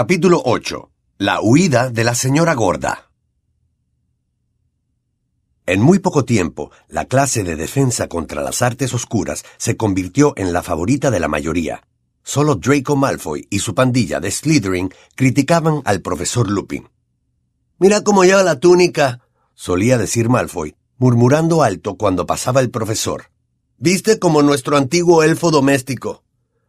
Capítulo 8. La huida de la señora gorda. En muy poco tiempo, la clase de defensa contra las artes oscuras se convirtió en la favorita de la mayoría. Solo Draco Malfoy y su pandilla de Slytherin criticaban al profesor Lupin. Mira cómo lleva la túnica, solía decir Malfoy, murmurando alto cuando pasaba el profesor. Viste como nuestro antiguo elfo doméstico.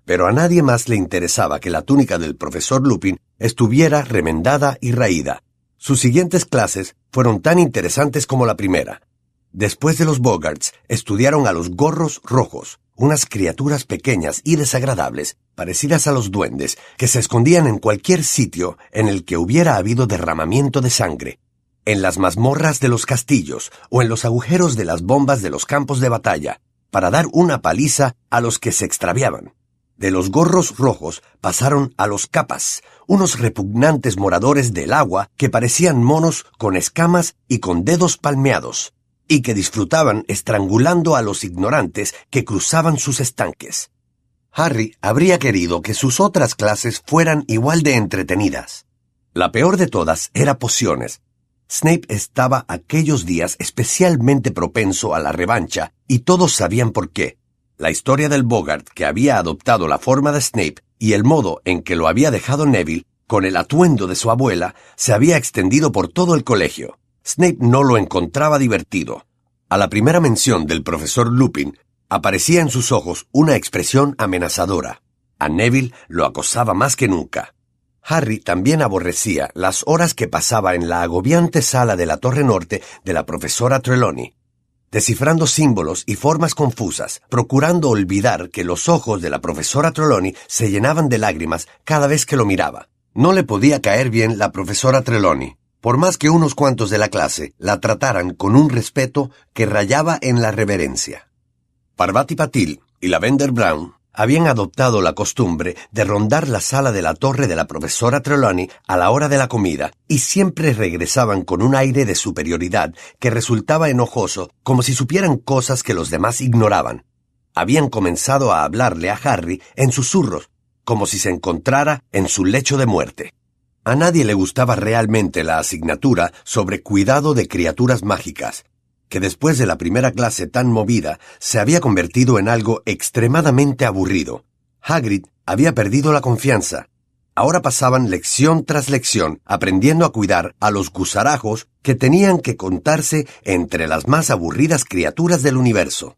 Pero a nadie más le interesaba que la túnica del profesor Lupin estuviera remendada y raída. Sus siguientes clases fueron tan interesantes como la primera. Después de los Bogarts, estudiaron a los gorros rojos, unas criaturas pequeñas y desagradables, parecidas a los duendes, que se escondían en cualquier sitio en el que hubiera habido derramamiento de sangre, en las mazmorras de los castillos o en los agujeros de las bombas de los campos de batalla, para dar una paliza a los que se extraviaban. De los gorros rojos pasaron a los capas, unos repugnantes moradores del agua que parecían monos con escamas y con dedos palmeados, y que disfrutaban estrangulando a los ignorantes que cruzaban sus estanques. Harry habría querido que sus otras clases fueran igual de entretenidas. La peor de todas era pociones. Snape estaba aquellos días especialmente propenso a la revancha, y todos sabían por qué. La historia del Bogart que había adoptado la forma de Snape y el modo en que lo había dejado Neville, con el atuendo de su abuela, se había extendido por todo el colegio. Snape no lo encontraba divertido. A la primera mención del profesor Lupin, aparecía en sus ojos una expresión amenazadora. A Neville lo acosaba más que nunca. Harry también aborrecía las horas que pasaba en la agobiante sala de la Torre Norte de la profesora Trelawney, descifrando símbolos y formas confusas, procurando olvidar que los ojos de la profesora Trelawney se llenaban de lágrimas cada vez que lo miraba. No le podía caer bien la profesora Trelawney, por más que unos cuantos de la clase la trataran con un respeto que rayaba en la reverencia. Parvati Patil y Lavender Brown habían adoptado la costumbre de rondar la sala de la torre de la profesora Trelawney a la hora de la comida y siempre regresaban con un aire de superioridad que resultaba enojoso como si supieran cosas que los demás ignoraban. Habían comenzado a hablarle a Harry en susurros, como si se encontrara en su lecho de muerte. A nadie le gustaba realmente la asignatura sobre cuidado de criaturas mágicas, que después de la primera clase tan movida se había convertido en algo extremadamente aburrido. Hagrid había perdido la confianza. Ahora pasaban lección tras lección aprendiendo a cuidar a los gusarajos que tenían que contarse entre las más aburridas criaturas del universo.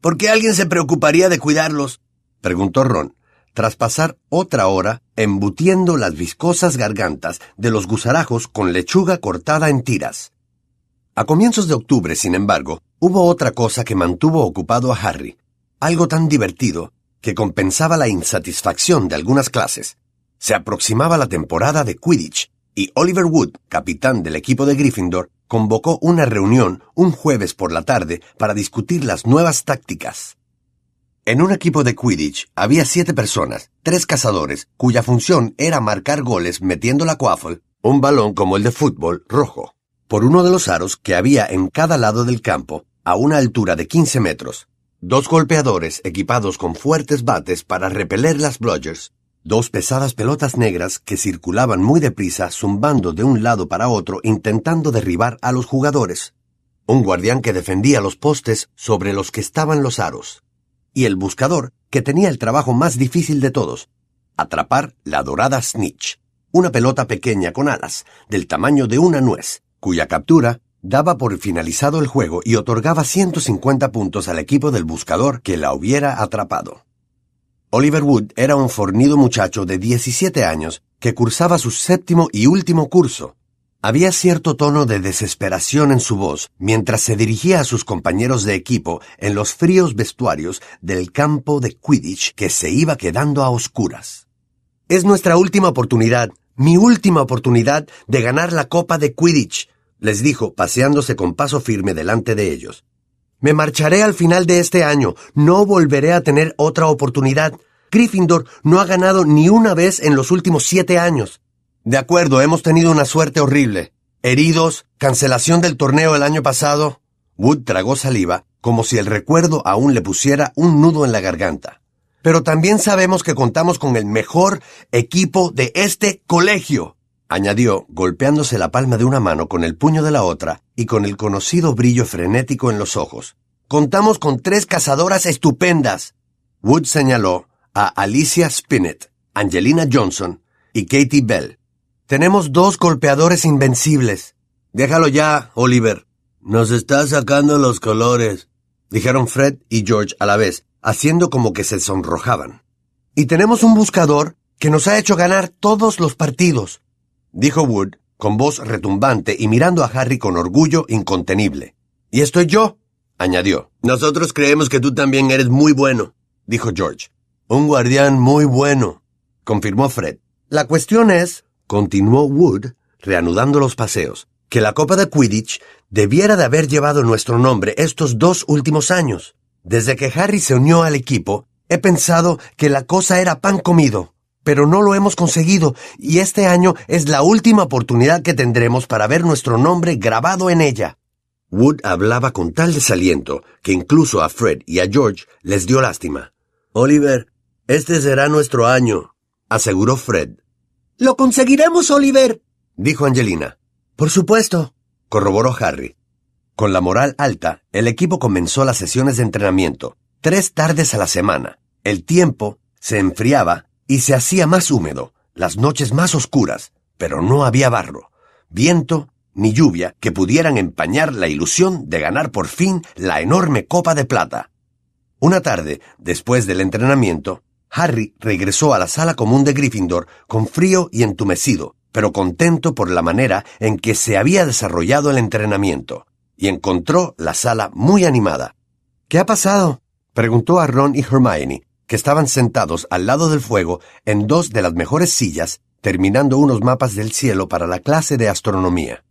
¿Por qué alguien se preocuparía de cuidarlos? preguntó Ron, tras pasar otra hora embutiendo las viscosas gargantas de los gusarajos con lechuga cortada en tiras. A comienzos de octubre, sin embargo, hubo otra cosa que mantuvo ocupado a Harry, algo tan divertido que compensaba la insatisfacción de algunas clases. Se aproximaba la temporada de Quidditch y Oliver Wood, capitán del equipo de Gryffindor, convocó una reunión un jueves por la tarde para discutir las nuevas tácticas. En un equipo de Quidditch había siete personas, tres cazadores, cuya función era marcar goles metiendo la quaffle, un balón como el de fútbol rojo por uno de los aros que había en cada lado del campo, a una altura de 15 metros, dos golpeadores equipados con fuertes bates para repeler las bludgers, dos pesadas pelotas negras que circulaban muy deprisa zumbando de un lado para otro intentando derribar a los jugadores, un guardián que defendía los postes sobre los que estaban los aros, y el buscador que tenía el trabajo más difícil de todos, atrapar la dorada snitch, una pelota pequeña con alas, del tamaño de una nuez, cuya captura daba por finalizado el juego y otorgaba 150 puntos al equipo del buscador que la hubiera atrapado. Oliver Wood era un fornido muchacho de 17 años que cursaba su séptimo y último curso. Había cierto tono de desesperación en su voz mientras se dirigía a sus compañeros de equipo en los fríos vestuarios del campo de Quidditch que se iba quedando a oscuras. Es nuestra última oportunidad, mi última oportunidad de ganar la Copa de Quidditch, les dijo, paseándose con paso firme delante de ellos. Me marcharé al final de este año. No volveré a tener otra oportunidad. Gryffindor no ha ganado ni una vez en los últimos siete años. De acuerdo, hemos tenido una suerte horrible. Heridos, cancelación del torneo el año pasado. Wood tragó saliva, como si el recuerdo aún le pusiera un nudo en la garganta. pero también sabemos que contamos con el mejor equipo de este colegio, añadió, golpeándose la palma de una mano con el puño de la otra y con el conocido brillo frenético en los ojos. Contamos con tres cazadoras estupendas. Wood señaló a Alicia Spinett, Angelina Johnson y Katie Bell. Tenemos dos golpeadores invencibles. Déjalo ya, Oliver. Nos está sacando los colores, dijeron Fred y George a la vez, haciendo como que se sonrojaban. Y tenemos un buscador que nos ha hecho ganar todos los partidos, dijo Wood, con voz retumbante y mirando a Harry con orgullo incontenible. Y estoy yo, añadió. Nosotros creemos que tú también eres muy bueno, dijo George. Un guardián muy bueno, confirmó Fred. La cuestión es, continuó Wood, reanudando los paseos, que la Copa de Quidditch debiera de haber llevado nuestro nombre estos dos últimos años. Desde que Harry se unió al equipo, he pensado que la cosa era pan comido, pero no lo hemos conseguido y este año es la última oportunidad que tendremos para ver nuestro nombre grabado en ella. Wood hablaba con tal desaliento que incluso a Fred y a George les dio lástima. Oliver, este será nuestro año, aseguró Fred. Lo conseguiremos, Oliver, dijo Angelina. Por supuesto, corroboró Harry. Con la moral alta, el equipo comenzó las sesiones de entrenamiento, tres tardes a la semana. El tiempo se enfriaba y se hacía más húmedo, las noches más oscuras, pero no había barro, viento ni lluvia que pudieran empañar la ilusión de ganar por fin la enorme copa de plata. Una tarde, después del entrenamiento, Harry regresó a la sala común de Gryffindor con frío y entumecido, pero contento por la manera en que se había desarrollado el entrenamiento y encontró la sala muy animada. ¿Qué ha pasado? preguntó a Ron y Hermione, que estaban sentados al lado del fuego en dos de las mejores sillas, terminando unos mapas del cielo para la clase de astronomía.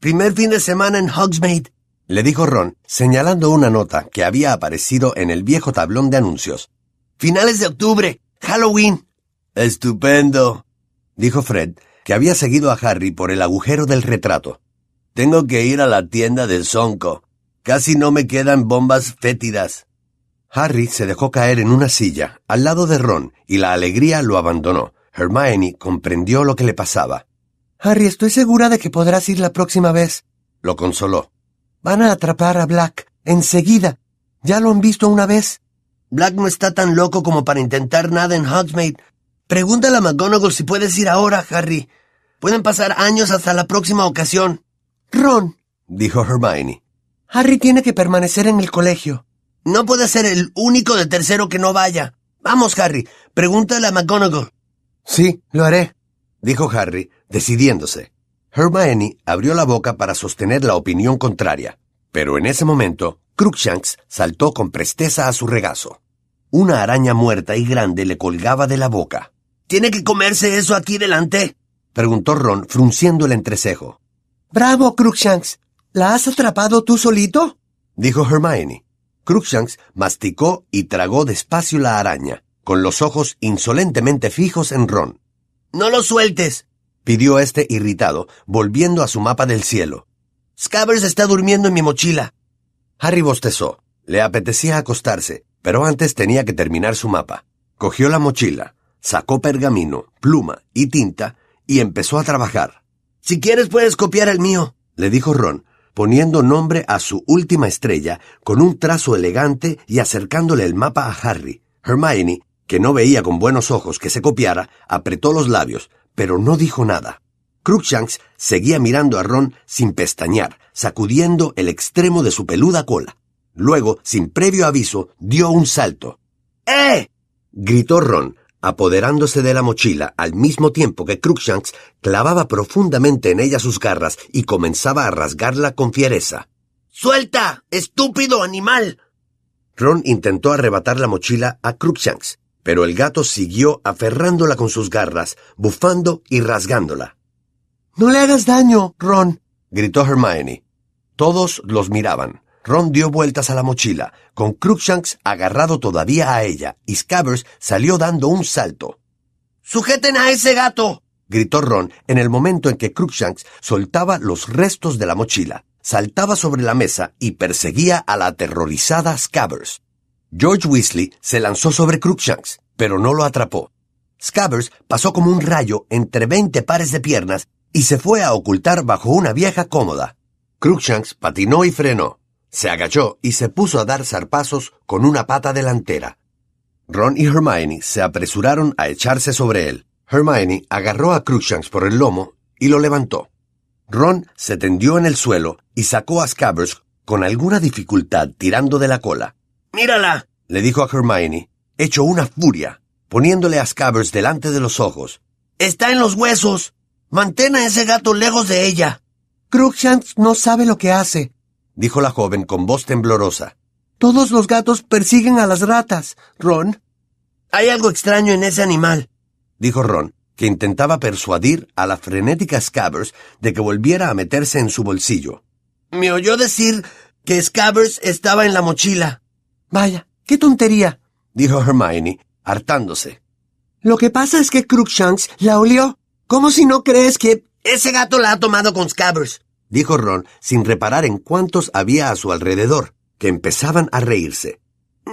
Primer fin de semana en Hogsmeade, le dijo Ron, señalando una nota que había aparecido en el viejo tablón de anuncios. Finales de octubre, Halloween. Estupendo, dijo Fred, que había seguido a Harry por el agujero del retrato. Tengo que ir a la tienda del Sonco. Casi no me quedan bombas fétidas. Harry se dejó caer en una silla, al lado de Ron, y la alegría lo abandonó. Hermione comprendió lo que le pasaba. Harry, estoy segura de que podrás ir la próxima vez. Lo consoló. Van a atrapar a Black, enseguida. Ya lo han visto una vez. Black no está tan loco como para intentar nada en Hogsmeade. Pregúntale a McGonagall si puedes ir ahora, Harry. Pueden pasar años hasta la próxima ocasión. Ron, dijo Hermione. Harry tiene que permanecer en el colegio. No puede ser el único de tercero que no vaya. Vamos, Harry, pregúntale a McGonagall. Sí, lo haré, dijo Harry, decidiéndose. Hermione abrió la boca para sostener la opinión contraria, pero en ese momento, Crookshanks saltó con presteza a su regazo. Una araña muerta y grande le colgaba de la boca. ¿Tiene que comerse eso aquí delante? preguntó Ron, frunciendo el entrecejo. Bravo, Crookshanks. ¿La has atrapado tú solito? dijo Hermione. Crookshanks masticó y tragó despacio la araña, con los ojos insolentemente fijos en Ron. No lo sueltes, pidió este irritado, volviendo a su mapa del cielo. Scabbers está durmiendo en mi mochila. Harry bostezó. Le apetecía acostarse, pero antes tenía que terminar su mapa. Cogió la mochila, sacó pergamino, pluma y tinta y empezó a trabajar. Si quieres puedes copiar el mío, le dijo Ron, poniendo nombre a su última estrella con un trazo elegante y acercándole el mapa a Harry. Hermione, que no veía con buenos ojos que se copiara, apretó los labios, pero no dijo nada. Crookshanks seguía mirando a Ron sin pestañear, sacudiendo el extremo de su peluda cola. Luego, sin previo aviso, dio un salto. ¡Eh! gritó Ron, apoderándose de la mochila al mismo tiempo que Crookshanks clavaba profundamente en ella sus garras y comenzaba a rasgarla con fiereza. ¡Suelta! ¡Estúpido animal! Ron intentó arrebatar la mochila a Crookshanks, pero el gato siguió aferrándola con sus garras, bufando y rasgándola. No le hagas daño, Ron, gritó Hermione. Todos los miraban. Ron dio vueltas a la mochila, con Crookshanks agarrado todavía a ella, y Scabbers salió dando un salto. ¡Sujeten a ese gato! gritó Ron en el momento en que Crookshanks soltaba los restos de la mochila, saltaba sobre la mesa y perseguía a la aterrorizada Scabbers. George Weasley se lanzó sobre Crookshanks, pero no lo atrapó. Scabbers pasó como un rayo entre veinte pares de piernas y se fue a ocultar bajo una vieja cómoda. Crookshanks patinó y frenó. Se agachó y se puso a dar zarpazos con una pata delantera. Ron y Hermione se apresuraron a echarse sobre él. Hermione agarró a Crookshanks por el lomo y lo levantó. Ron se tendió en el suelo y sacó a Scabbers con alguna dificultad tirando de la cola. ¡Mírala! le dijo a Hermione, hecho una furia, poniéndole a Scabbers delante de los ojos. ¡Está en los huesos! ¡Mantén a ese gato lejos de ella! Crookshanks no sabe lo que hace, dijo la joven con voz temblorosa. Todos los gatos persiguen a las ratas, Ron. Hay algo extraño en ese animal, dijo Ron, que intentaba persuadir a la frenética Scabbers de que volviera a meterse en su bolsillo. Me oyó decir que Scabbers estaba en la mochila. Vaya, qué tontería, dijo Hermione, hartándose. Lo que pasa es que Crookshanks la olió. ¿Cómo si no crees que... Ese gato la ha tomado con Scabbers, dijo Ron, sin reparar en cuántos había a su alrededor, que empezaban a reírse.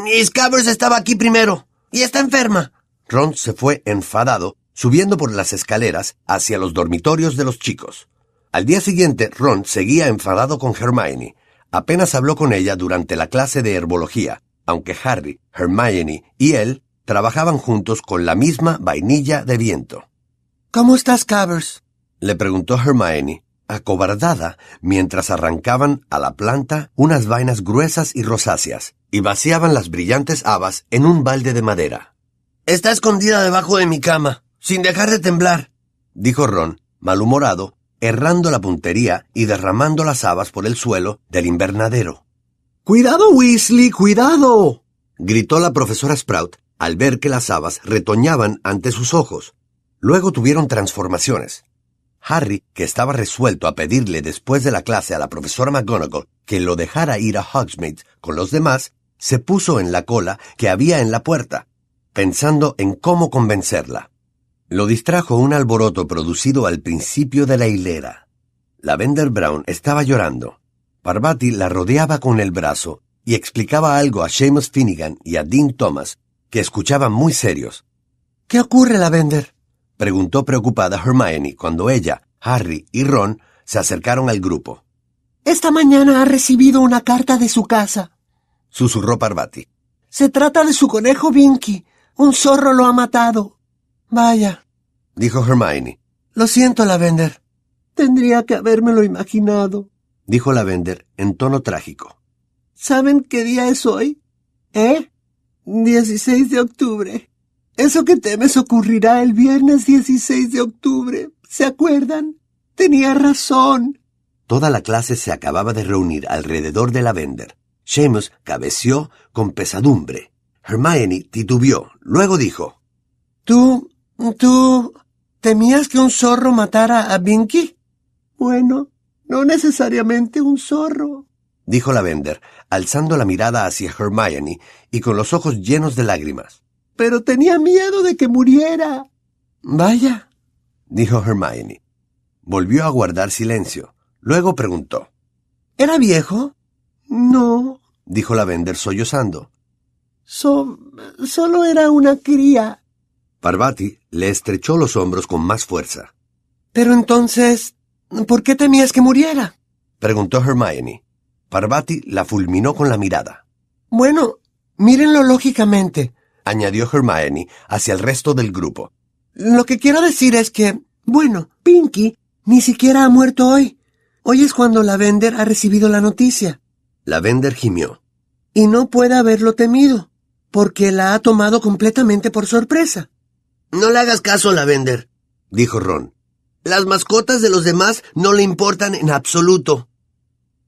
Y Scabbers estaba aquí primero, y está enferma. Ron se fue enfadado, subiendo por las escaleras hacia los dormitorios de los chicos. Al día siguiente, Ron seguía enfadado con Hermione. Apenas habló con ella durante la clase de herbología, aunque Harry, Hermione y él trabajaban juntos con la misma vainilla de viento. ¿Cómo estás, Scabbers? le preguntó Hermione, acobardada, mientras arrancaban a la planta unas vainas gruesas y rosáceas, y vaciaban las brillantes habas en un balde de madera. Está escondida debajo de mi cama, sin dejar de temblar, dijo Ron, malhumorado, errando la puntería y derramando las habas por el suelo del invernadero. Cuidado, Weasley, cuidado. gritó la profesora Sprout al ver que las habas retoñaban ante sus ojos. Luego tuvieron transformaciones. Harry, que estaba resuelto a pedirle después de la clase a la profesora McGonagall que lo dejara ir a Hogsmeade con los demás, se puso en la cola que había en la puerta, pensando en cómo convencerla. Lo distrajo un alboroto producido al principio de la hilera. Lavender Brown estaba llorando. Parvati la rodeaba con el brazo y explicaba algo a Seamus Finnegan y a Dean Thomas, que escuchaban muy serios. ¿Qué ocurre, Lavender? Preguntó preocupada Hermione cuando ella, Harry y Ron se acercaron al grupo. Esta mañana ha recibido una carta de su casa, susurró Parvati. Se trata de su conejo Vinky. Un zorro lo ha matado. Vaya, dijo Hermione. Lo siento, Lavender. Tendría que habérmelo imaginado, dijo Lavender en tono trágico. ¿Saben qué día es hoy? ¿Eh? 16 de octubre. Eso que temes ocurrirá el viernes 16 de octubre. ¿Se acuerdan? Tenía razón. Toda la clase se acababa de reunir alrededor de Lavender. Seamus cabeció con pesadumbre. Hermione titubeó. Luego dijo: ¿Tú. tú. temías que un zorro matara a Binky? Bueno, no necesariamente un zorro, dijo Lavender, alzando la mirada hacia Hermione y con los ojos llenos de lágrimas. Pero tenía miedo de que muriera. Vaya, dijo Hermione. Volvió a guardar silencio. Luego preguntó. ¿Era viejo? No, dijo Lavender sollozando. So solo era una cría. Parvati le estrechó los hombros con más fuerza. Pero entonces, ¿por qué temías que muriera? preguntó Hermione. Parvati la fulminó con la mirada. Bueno, mírenlo lógicamente, añadió Hermione hacia el resto del grupo. Lo que quiero decir es que, bueno, Pinky ni siquiera ha muerto hoy. Hoy es cuando Lavender ha recibido la noticia. Lavender gimió. Y no puede haberlo temido, porque la ha tomado completamente por sorpresa. No le hagas caso, Lavender, dijo Ron. Las mascotas de los demás no le importan en absoluto.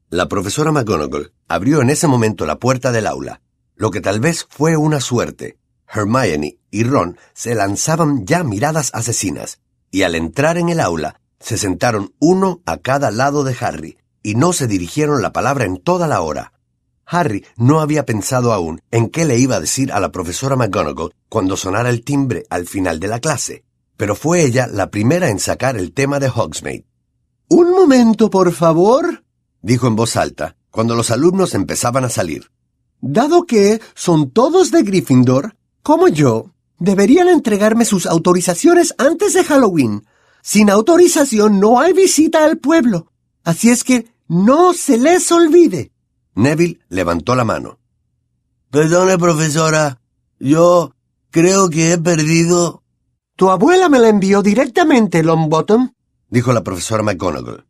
La profesora McGonagall abrió en ese momento la puerta del aula, lo que tal vez fue una suerte. Hermione y Ron se lanzaban ya miradas asesinas, y al entrar en el aula se sentaron uno a cada lado de Harry, y no se dirigieron la palabra en toda la hora. Harry no había pensado aún en qué le iba a decir a la profesora McGonagall cuando sonara el timbre al final de la clase, pero fue ella la primera en sacar el tema de Hogsmeade. Un momento, por favor, dijo en voz alta, cuando los alumnos empezaban a salir. Dado que son todos de Gryffindor, como yo, deberían entregarme sus autorizaciones antes de Halloween. Sin autorización no hay visita al pueblo. Así es que no se les olvide. Neville levantó la mano. Perdone, profesora. Yo creo que he perdido. Tu abuela me la envió directamente, Longbottom, dijo la profesora McGonagall.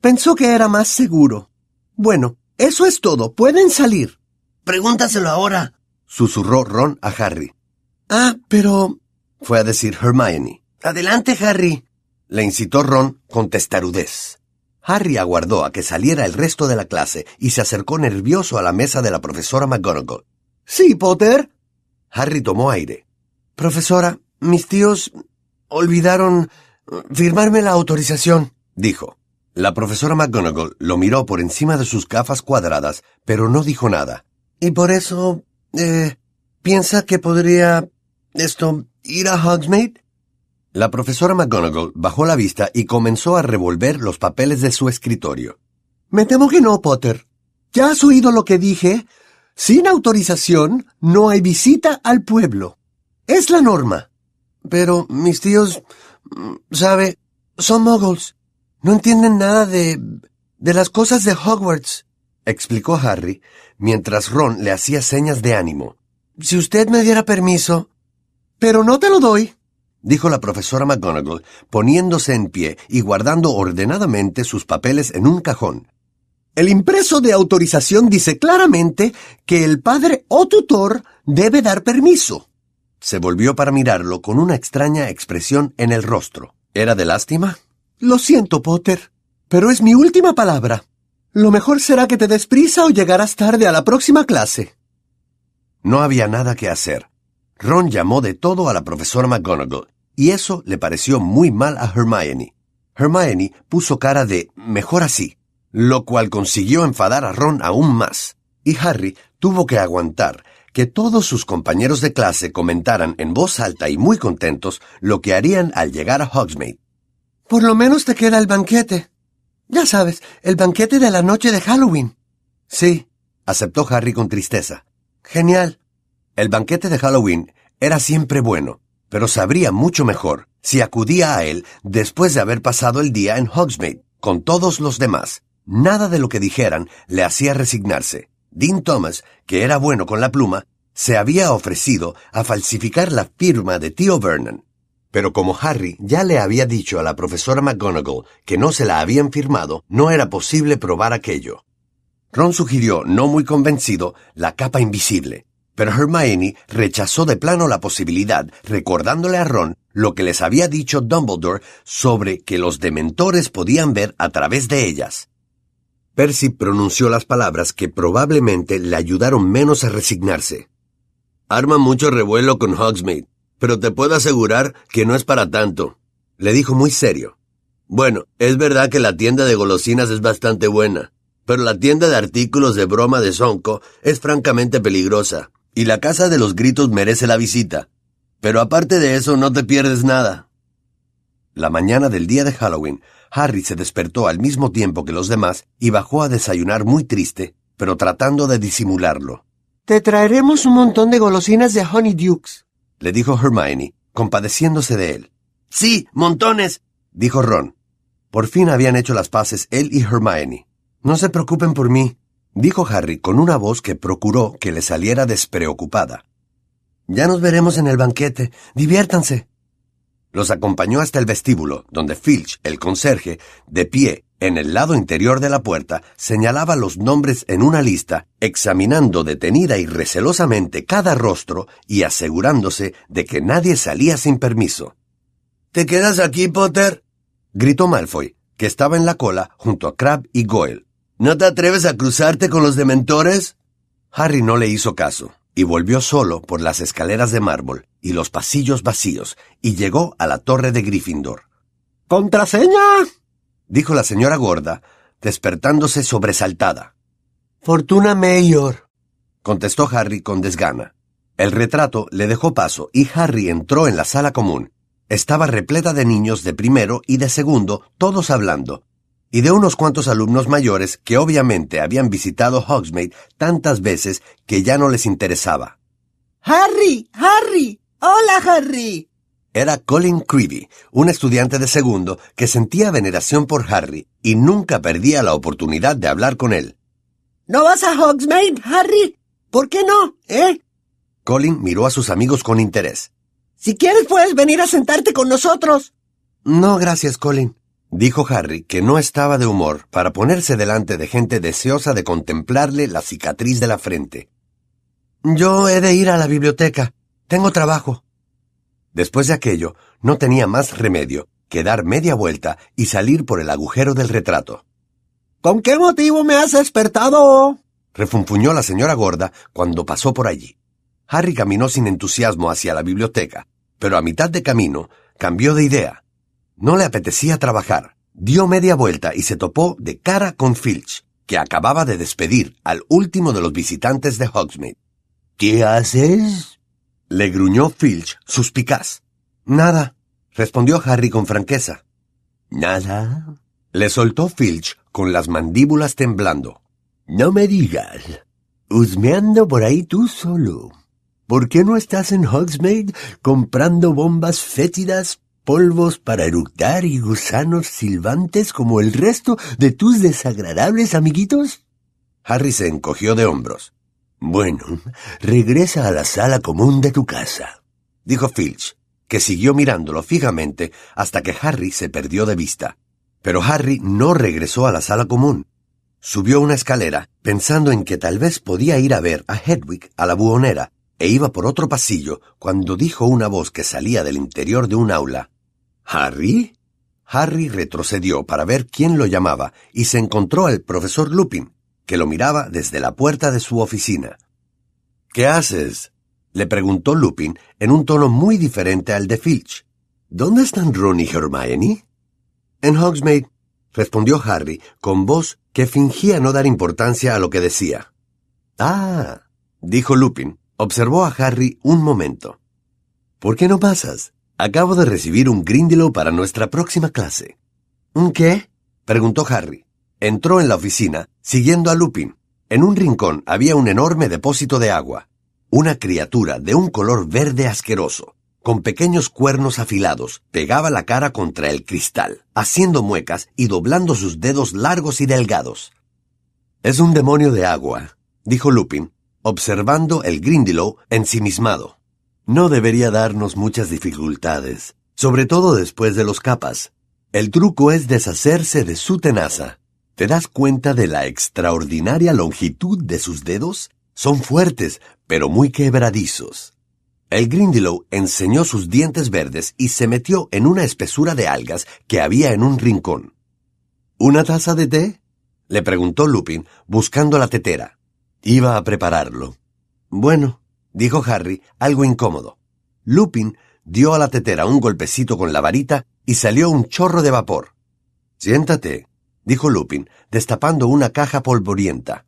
Pensó que era más seguro. Bueno, eso es todo. Pueden salir. Pregúntaselo ahora, susurró Ron a Harry. Ah, pero... fue a decir Hermione. Adelante, Harry. Le incitó Ron con testarudez. Harry aguardó a que saliera el resto de la clase y se acercó nervioso a la mesa de la profesora McGonagall. Sí, Potter. Harry tomó aire. Profesora, mis tíos olvidaron firmarme la autorización, dijo. La profesora McGonagall lo miró por encima de sus gafas cuadradas, pero no dijo nada. Y por eso, eh, ¿piensa que podría, esto, ir a Hogsmeade? La profesora McGonagall bajó la vista y comenzó a revolver los papeles de su escritorio. Me temo que no, Potter. ¿Ya has oído lo que dije? Sin autorización no hay visita al pueblo. Es la norma. Pero mis tíos, sabe, son muggles. No entienden nada de... de las cosas de Hogwarts, explicó Harry, mientras Ron le hacía señas de ánimo. Si usted me diera permiso. Pero no te lo doy, dijo la profesora McGonagall, poniéndose en pie y guardando ordenadamente sus papeles en un cajón. El impreso de autorización dice claramente que el padre o tutor debe dar permiso. Se volvió para mirarlo con una extraña expresión en el rostro. ¿Era de lástima? Lo siento, Potter, pero es mi última palabra. Lo mejor será que te des prisa o llegarás tarde a la próxima clase. No había nada que hacer. Ron llamó de todo a la profesora McGonagall, y eso le pareció muy mal a Hermione. Hermione puso cara de mejor así, lo cual consiguió enfadar a Ron aún más, y Harry tuvo que aguantar que todos sus compañeros de clase comentaran en voz alta y muy contentos lo que harían al llegar a Hogsmeade. Por lo menos te queda el banquete, ya sabes, el banquete de la noche de Halloween. Sí, aceptó Harry con tristeza. Genial. El banquete de Halloween era siempre bueno, pero sabría mucho mejor si acudía a él después de haber pasado el día en Hogsmeade con todos los demás. Nada de lo que dijeran le hacía resignarse. Dean Thomas, que era bueno con la pluma, se había ofrecido a falsificar la firma de tío Vernon. Pero como Harry ya le había dicho a la profesora McGonagall que no se la habían firmado, no era posible probar aquello. Ron sugirió, no muy convencido, la capa invisible, pero Hermione rechazó de plano la posibilidad, recordándole a Ron lo que les había dicho Dumbledore sobre que los dementores podían ver a través de ellas. Percy pronunció las palabras que probablemente le ayudaron menos a resignarse. Arma mucho revuelo con Hogsmeade pero te puedo asegurar que no es para tanto, le dijo muy serio. Bueno, es verdad que la tienda de golosinas es bastante buena, pero la tienda de artículos de broma de Sonko es francamente peligrosa, y la casa de los gritos merece la visita. Pero aparte de eso, no te pierdes nada. La mañana del día de Halloween, Harry se despertó al mismo tiempo que los demás y bajó a desayunar muy triste, pero tratando de disimularlo. Te traeremos un montón de golosinas de Honey Dukes, le dijo Hermione, compadeciéndose de él. Sí, montones, dijo Ron. Por fin habían hecho las paces él y Hermione. No se preocupen por mí, dijo Harry con una voz que procuró que le saliera despreocupada. Ya nos veremos en el banquete. Diviértanse. Los acompañó hasta el vestíbulo, donde Filch, el conserje, de pie en el lado interior de la puerta, señalaba los nombres en una lista, examinando detenida y recelosamente cada rostro y asegurándose de que nadie salía sin permiso. ¿Te quedas aquí, Potter? gritó Malfoy, que estaba en la cola junto a Crab y Goyle. ¿No te atreves a cruzarte con los dementores? Harry no le hizo caso, y volvió solo por las escaleras de mármol y los pasillos vacíos, y llegó a la torre de Gryffindor. ¡Contraseña! Dijo la señora gorda, despertándose sobresaltada. Fortuna Mayor, contestó Harry con desgana. El retrato le dejó paso y Harry entró en la sala común. Estaba repleta de niños de primero y de segundo, todos hablando. y de unos cuantos alumnos mayores que obviamente habían visitado Hogsmeade tantas veces que ya no les interesaba. Harry, Harry, hola Harry. Era Colin Creevy, un estudiante de segundo que sentía veneración por Harry y nunca perdía la oportunidad de hablar con él. ¿No vas a Hogsmeade, Harry? ¿Por qué no, eh? Colin miró a sus amigos con interés. Si quieres puedes venir a sentarte con nosotros. No, gracias, Colin, dijo Harry, que no estaba de humor para ponerse delante de gente deseosa de contemplarle la cicatriz de la frente. Yo he de ir a la biblioteca. Tengo trabajo. Después de aquello, no tenía más remedio que dar media vuelta y salir por el agujero del retrato. ¿Con qué motivo me has despertado? refunfuñó la señora gorda cuando pasó por allí. Harry caminó sin entusiasmo hacia la biblioteca, pero a mitad de camino cambió de idea. No le apetecía trabajar. Dio media vuelta y se topó de cara con Filch, que acababa de despedir al último de los visitantes de Hogsmeade. ¿Qué haces? Le gruñó Filch, suspicaz. Nada, respondió Harry con franqueza. ¿Nada? Le soltó Filch con las mandíbulas temblando. No me digas. Husmeando por ahí tú solo. ¿Por qué no estás en Hogsmeade comprando bombas fétidas, polvos para eructar y gusanos silbantes como el resto de tus desagradables amiguitos? Harry se encogió de hombros. Bueno, regresa a la sala común de tu casa, dijo Filch, que siguió mirándolo fijamente hasta que Harry se perdió de vista. Pero Harry no regresó a la sala común. Subió una escalera, pensando en que tal vez podía ir a ver a Hedwig a la buhonera, e iba por otro pasillo cuando dijo una voz que salía del interior de un aula. ¿Harry? Harry retrocedió para ver quién lo llamaba y se encontró al profesor Lupin, que lo miraba desde la puerta de su oficina. ¿Qué haces? le preguntó Lupin en un tono muy diferente al de Filch. ¿Dónde están Ron y Hermione? En Hogsmeade, respondió Harry con voz que fingía no dar importancia a lo que decía. Ah, dijo Lupin. Observó a Harry un momento. ¿Por qué no pasas? Acabo de recibir un Grindylow para nuestra próxima clase. ¿Un qué? preguntó Harry. Entró en la oficina, siguiendo a Lupin. En un rincón había un enorme depósito de agua. Una criatura de un color verde asqueroso, con pequeños cuernos afilados, pegaba la cara contra el cristal, haciendo muecas y doblando sus dedos largos y delgados. Es un demonio de agua, dijo Lupin, observando el Grindylow ensimismado. No debería darnos muchas dificultades, sobre todo después de los capas. El truco es deshacerse de su tenaza. ¿Te das cuenta de la extraordinaria longitud de sus dedos? Son fuertes, pero muy quebradizos. El Grindylow enseñó sus dientes verdes y se metió en una espesura de algas que había en un rincón. ¿Una taza de té? le preguntó Lupin, buscando la tetera. Iba a prepararlo. Bueno, dijo Harry, algo incómodo. Lupin dio a la tetera un golpecito con la varita y salió un chorro de vapor. Siéntate, dijo Lupin, destapando una caja polvorienta.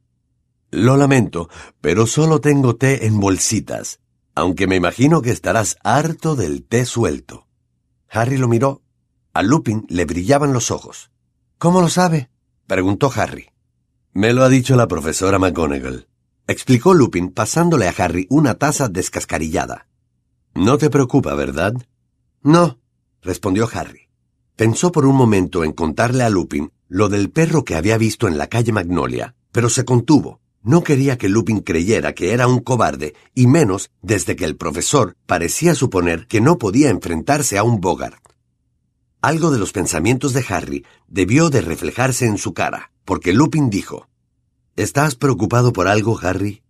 Lo lamento, pero solo tengo té en bolsitas, aunque me imagino que estarás harto del té suelto. Harry lo miró. A Lupin le brillaban los ojos. ¿Cómo lo sabe? preguntó Harry. Me lo ha dicho la profesora McGonagall, explicó Lupin pasándole a Harry una taza descascarillada. No te preocupa, ¿verdad? No, respondió Harry. Pensó por un momento en contarle a Lupin lo del perro que había visto en la calle Magnolia, pero se contuvo. No quería que Lupin creyera que era un cobarde, y menos desde que el profesor parecía suponer que no podía enfrentarse a un Bogart. Algo de los pensamientos de Harry debió de reflejarse en su cara, porque Lupin dijo, ¿Estás preocupado por algo, Harry?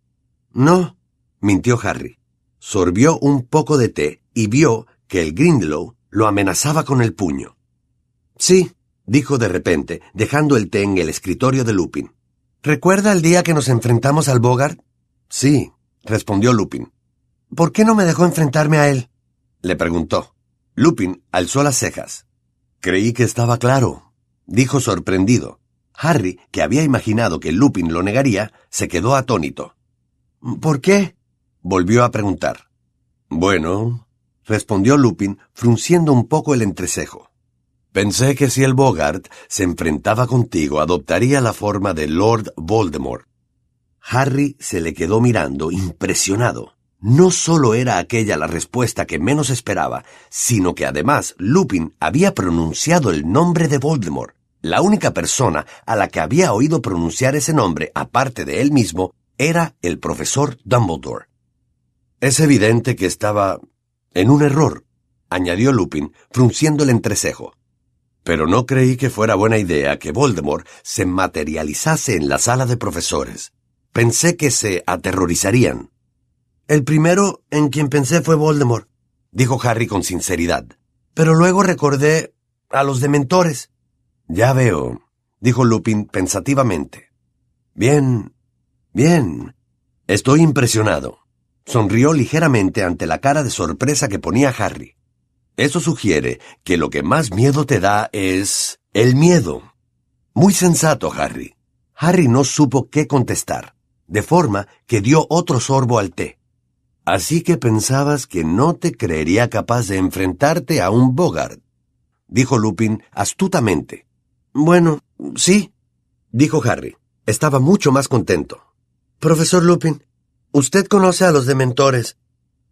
No, mintió Harry. Sorbió un poco de té y vio que el Grindelow lo amenazaba con el puño. Sí, dijo de repente, dejando el té en el escritorio de Lupin. ¿Recuerda el día que nos enfrentamos al Bogart? Sí, respondió Lupin. ¿Por qué no me dejó enfrentarme a él? le preguntó. Lupin alzó las cejas. Creí que estaba claro, dijo sorprendido. Harry, que había imaginado que Lupin lo negaría, se quedó atónito. ¿Por qué? volvió a preguntar. Bueno, respondió Lupin, frunciendo un poco el entrecejo. Pensé que si el Bogart se enfrentaba contigo adoptaría la forma de Lord Voldemort. Harry se le quedó mirando, impresionado. No solo era aquella la respuesta que menos esperaba, sino que además Lupin había pronunciado el nombre de Voldemort. La única persona a la que había oído pronunciar ese nombre, aparte de él mismo, era el profesor Dumbledore. Es evidente que estaba en un error, añadió Lupin, frunciendo el entrecejo. Pero no creí que fuera buena idea que Voldemort se materializase en la sala de profesores. Pensé que se aterrorizarían. El primero en quien pensé fue Voldemort, dijo Harry con sinceridad. Pero luego recordé a los dementores. Ya veo, dijo Lupin pensativamente. Bien, bien. Estoy impresionado. Sonrió ligeramente ante la cara de sorpresa que ponía Harry. Eso sugiere que lo que más miedo te da es el miedo. Muy sensato, Harry. Harry no supo qué contestar, de forma que dio otro sorbo al té. Así que pensabas que no te creería capaz de enfrentarte a un Bogart, dijo Lupin astutamente. Bueno, sí, dijo Harry. Estaba mucho más contento. Profesor Lupin, usted conoce a los dementores.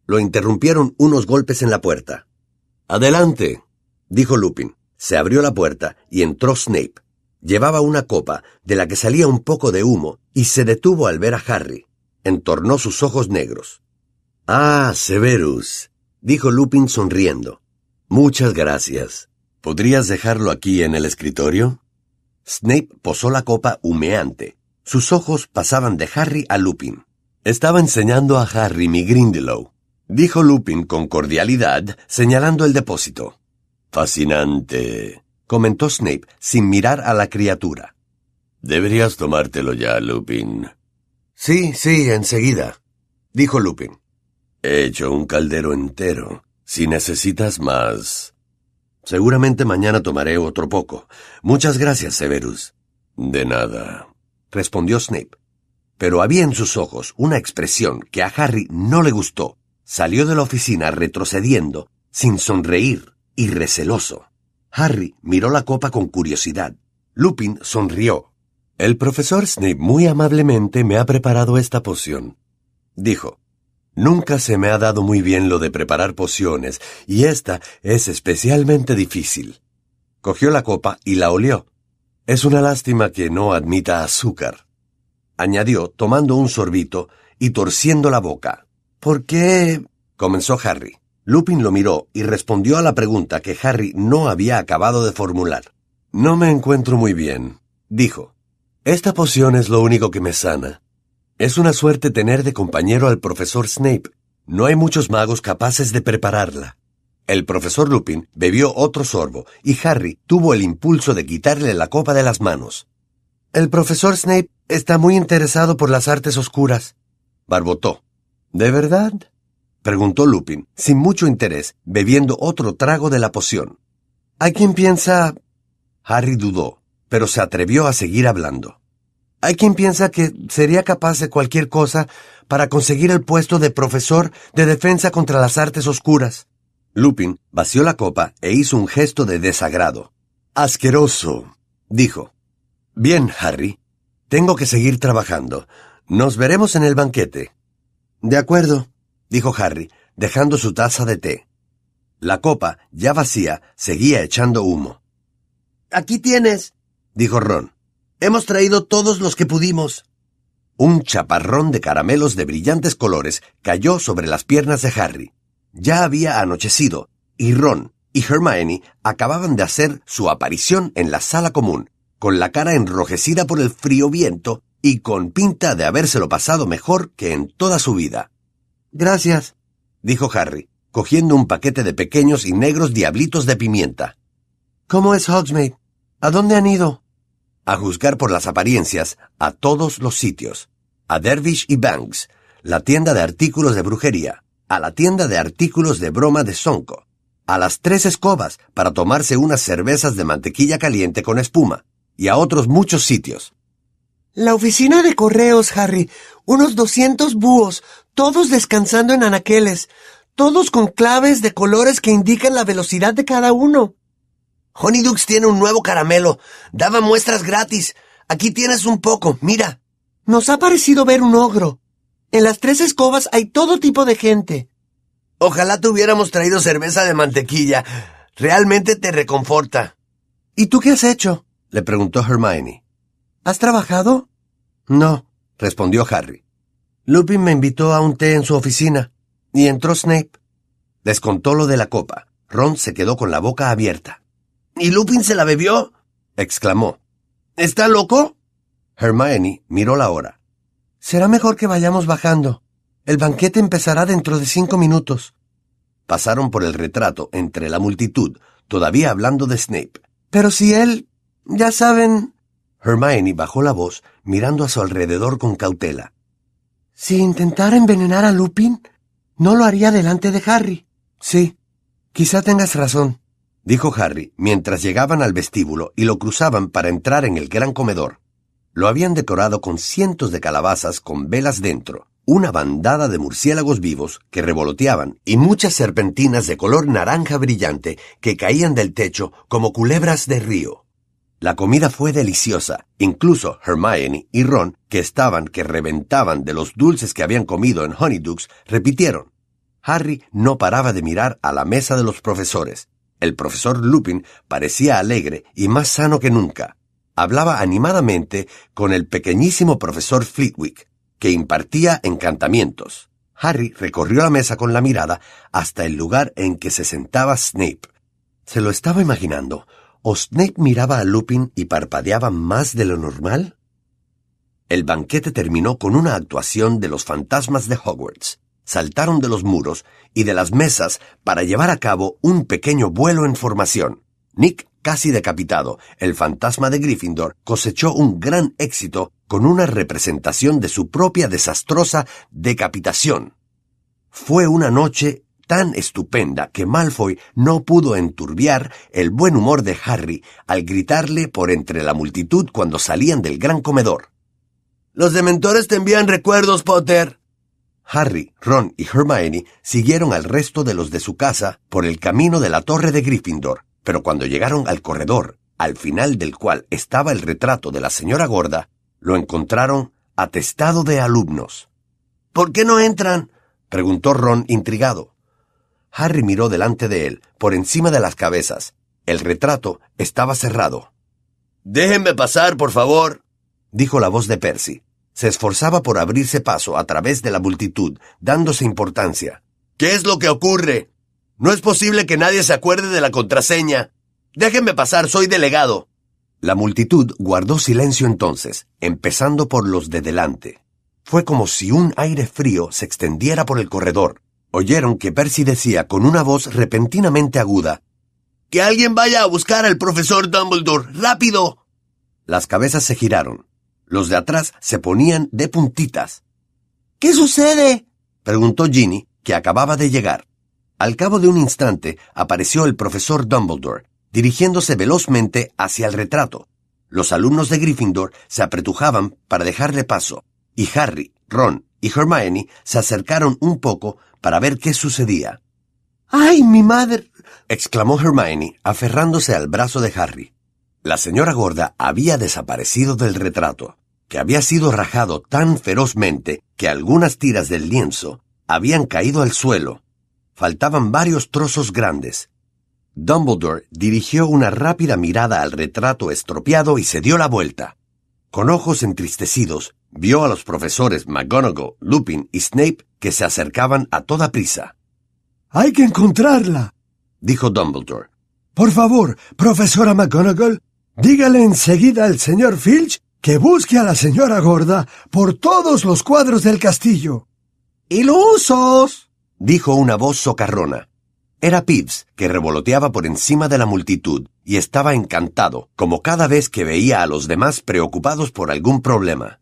Lo interrumpieron unos golpes en la puerta. Adelante, dijo Lupin. Se abrió la puerta y entró Snape. Llevaba una copa de la que salía un poco de humo y se detuvo al ver a Harry. Entornó sus ojos negros. Ah, Severus, dijo Lupin sonriendo. Muchas gracias. ¿Podrías dejarlo aquí en el escritorio? Snape posó la copa humeante. Sus ojos pasaban de Harry a Lupin. Estaba enseñando a Harry mi Grindelow, dijo Lupin con cordialidad, señalando el depósito. Fascinante, comentó Snape sin mirar a la criatura. Deberías tomártelo ya, Lupin. Sí, sí, enseguida, dijo Lupin. He hecho un caldero entero. Si necesitas más. Seguramente mañana tomaré otro poco. Muchas gracias, Severus. De nada, respondió Snape. Pero había en sus ojos una expresión que a Harry no le gustó. Salió de la oficina retrocediendo, sin sonreír y receloso. Harry miró la copa con curiosidad. Lupin sonrió. El profesor Snape muy amablemente me ha preparado esta poción, dijo. Nunca se me ha dado muy bien lo de preparar pociones, y esta es especialmente difícil. Cogió la copa y la olió. Es una lástima que no admita azúcar. Añadió, tomando un sorbito y torciendo la boca. ¿Por qué? comenzó Harry. Lupin lo miró y respondió a la pregunta que Harry no había acabado de formular. No me encuentro muy bien, dijo. Esta poción es lo único que me sana. Es una suerte tener de compañero al profesor Snape. No hay muchos magos capaces de prepararla. El profesor Lupin bebió otro sorbo y Harry tuvo el impulso de quitarle la copa de las manos. El profesor Snape está muy interesado por las artes oscuras. Barbotó. ¿De verdad? preguntó Lupin, sin mucho interés, bebiendo otro trago de la poción. ¿Hay quien piensa? Harry dudó, pero se atrevió a seguir hablando. Hay quien piensa que sería capaz de cualquier cosa para conseguir el puesto de profesor de defensa contra las artes oscuras. Lupin vació la copa e hizo un gesto de desagrado. Asqueroso, dijo. Bien, Harry. Tengo que seguir trabajando. Nos veremos en el banquete. De acuerdo, dijo Harry, dejando su taza de té. La copa, ya vacía, seguía echando humo. Aquí tienes, dijo Ron. Hemos traído todos los que pudimos. Un chaparrón de caramelos de brillantes colores cayó sobre las piernas de Harry. Ya había anochecido, y Ron y Hermione acababan de hacer su aparición en la sala común, con la cara enrojecida por el frío viento y con pinta de habérselo pasado mejor que en toda su vida. Gracias, dijo Harry, cogiendo un paquete de pequeños y negros diablitos de pimienta. ¿Cómo es Hogsmeade? ¿A dónde han ido? a juzgar por las apariencias, a todos los sitios. A Dervish y Banks, la tienda de artículos de brujería, a la tienda de artículos de broma de Sonko, a las tres escobas para tomarse unas cervezas de mantequilla caliente con espuma, y a otros muchos sitios. La oficina de correos, Harry. Unos doscientos búhos, todos descansando en anaqueles, todos con claves de colores que indican la velocidad de cada uno. Honeydukes tiene un nuevo caramelo. Daba muestras gratis. Aquí tienes un poco, mira. Nos ha parecido ver un ogro. En las tres escobas hay todo tipo de gente. Ojalá te hubiéramos traído cerveza de mantequilla. Realmente te reconforta. ¿Y tú qué has hecho? le preguntó Hermione. ¿Has trabajado? No, respondió Harry. Lupin me invitó a un té en su oficina, y entró Snape. Les contó lo de la copa. Ron se quedó con la boca abierta. ¿Y Lupin se la bebió? exclamó. ¿Está loco? Hermione miró la hora. Será mejor que vayamos bajando. El banquete empezará dentro de cinco minutos. Pasaron por el retrato entre la multitud, todavía hablando de Snape. Pero si él... ya saben... Hermione bajó la voz, mirando a su alrededor con cautela. Si intentara envenenar a Lupin, no lo haría delante de Harry. Sí, quizá tengas razón, dijo Harry mientras llegaban al vestíbulo y lo cruzaban para entrar en el gran comedor. Lo habían decorado con cientos de calabazas con velas dentro, una bandada de murciélagos vivos que revoloteaban y muchas serpentinas de color naranja brillante que caían del techo como culebras de río. La comida fue deliciosa, incluso Hermione y Ron, que estaban que reventaban de los dulces que habían comido en Honeydukes, repitieron. Harry no paraba de mirar a la mesa de los profesores. El profesor Lupin parecía alegre y más sano que nunca. Hablaba animadamente con el pequeñísimo profesor Flitwick, que impartía encantamientos. Harry recorrió la mesa con la mirada hasta el lugar en que se sentaba Snape. Se lo estaba imaginando. ¿O Snape miraba a Lupin y parpadeaba más de lo normal? El banquete terminó con una actuación de los fantasmas de Hogwarts. Saltaron de los muros y de las mesas para llevar a cabo un pequeño vuelo en formación. Nick, casi decapitado, el fantasma de Gryffindor, cosechó un gran éxito con una representación de su propia desastrosa decapitación. Fue una noche tan estupenda que Malfoy no pudo enturbiar el buen humor de Harry al gritarle por entre la multitud cuando salían del gran comedor. Los dementores te envían recuerdos, Potter. Harry, Ron y Hermione siguieron al resto de los de su casa por el camino de la torre de Gryffindor, pero cuando llegaron al corredor, al final del cual estaba el retrato de la señora gorda, lo encontraron atestado de alumnos. ¿Por qué no entran? preguntó Ron intrigado. Harry miró delante de él, por encima de las cabezas. El retrato estaba cerrado. Déjenme pasar, por favor, dijo la voz de Percy. Se esforzaba por abrirse paso a través de la multitud, dándose importancia. ¿Qué es lo que ocurre? No es posible que nadie se acuerde de la contraseña. Déjenme pasar, soy delegado. La multitud guardó silencio entonces, empezando por los de delante. Fue como si un aire frío se extendiera por el corredor. Oyeron que Percy decía con una voz repentinamente aguda, Que alguien vaya a buscar al profesor Dumbledore. ¡Rápido! Las cabezas se giraron. Los de atrás se ponían de puntitas. ¿Qué sucede? preguntó Ginny, que acababa de llegar. Al cabo de un instante apareció el profesor Dumbledore, dirigiéndose velozmente hacia el retrato. Los alumnos de Gryffindor se apretujaban para dejarle paso, y Harry, Ron y Hermione se acercaron un poco para ver qué sucedía. ¡Ay, mi madre! exclamó Hermione, aferrándose al brazo de Harry. La señora gorda había desaparecido del retrato, que había sido rajado tan ferozmente que algunas tiras del lienzo habían caído al suelo. Faltaban varios trozos grandes. Dumbledore dirigió una rápida mirada al retrato estropeado y se dio la vuelta. Con ojos entristecidos, vio a los profesores McGonagall, Lupin y Snape que se acercaban a toda prisa. Hay que encontrarla, dijo Dumbledore. Por favor, profesora McGonagall, dígale enseguida al señor Filch que busque a la señora gorda por todos los cuadros del castillo. ¡Ilusos! dijo una voz socarrona. Era Pibbs, que revoloteaba por encima de la multitud y estaba encantado, como cada vez que veía a los demás preocupados por algún problema.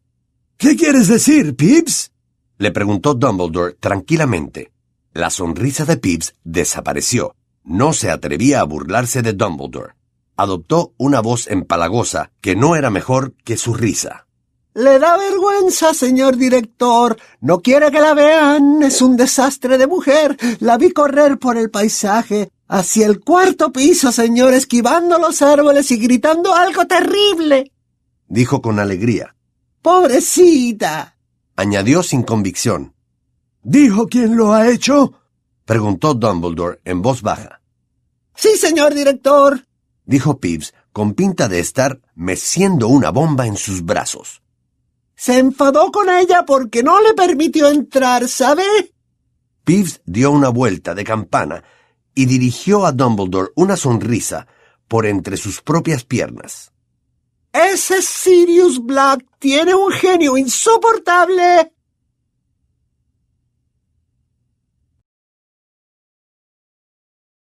¿Qué quieres decir, Pibbs? le preguntó Dumbledore tranquilamente. La sonrisa de Pibbs desapareció. No se atrevía a burlarse de Dumbledore. Adoptó una voz empalagosa que no era mejor que su risa. Le da vergüenza, señor director. No quiere que la vean. Es un desastre de mujer. La vi correr por el paisaje. Hacia el cuarto piso, señor, esquivando los árboles y gritando algo terrible. Dijo con alegría. Pobrecita. Añadió sin convicción. ¿Dijo quién lo ha hecho? Preguntó Dumbledore en voz baja. Sí, señor director. Dijo Peeves con pinta de estar meciendo una bomba en sus brazos. Se enfadó con ella porque no le permitió entrar, ¿sabe? Peeves dio una vuelta de campana y dirigió a Dumbledore una sonrisa por entre sus propias piernas. Ese Sirius Black tiene un genio insoportable.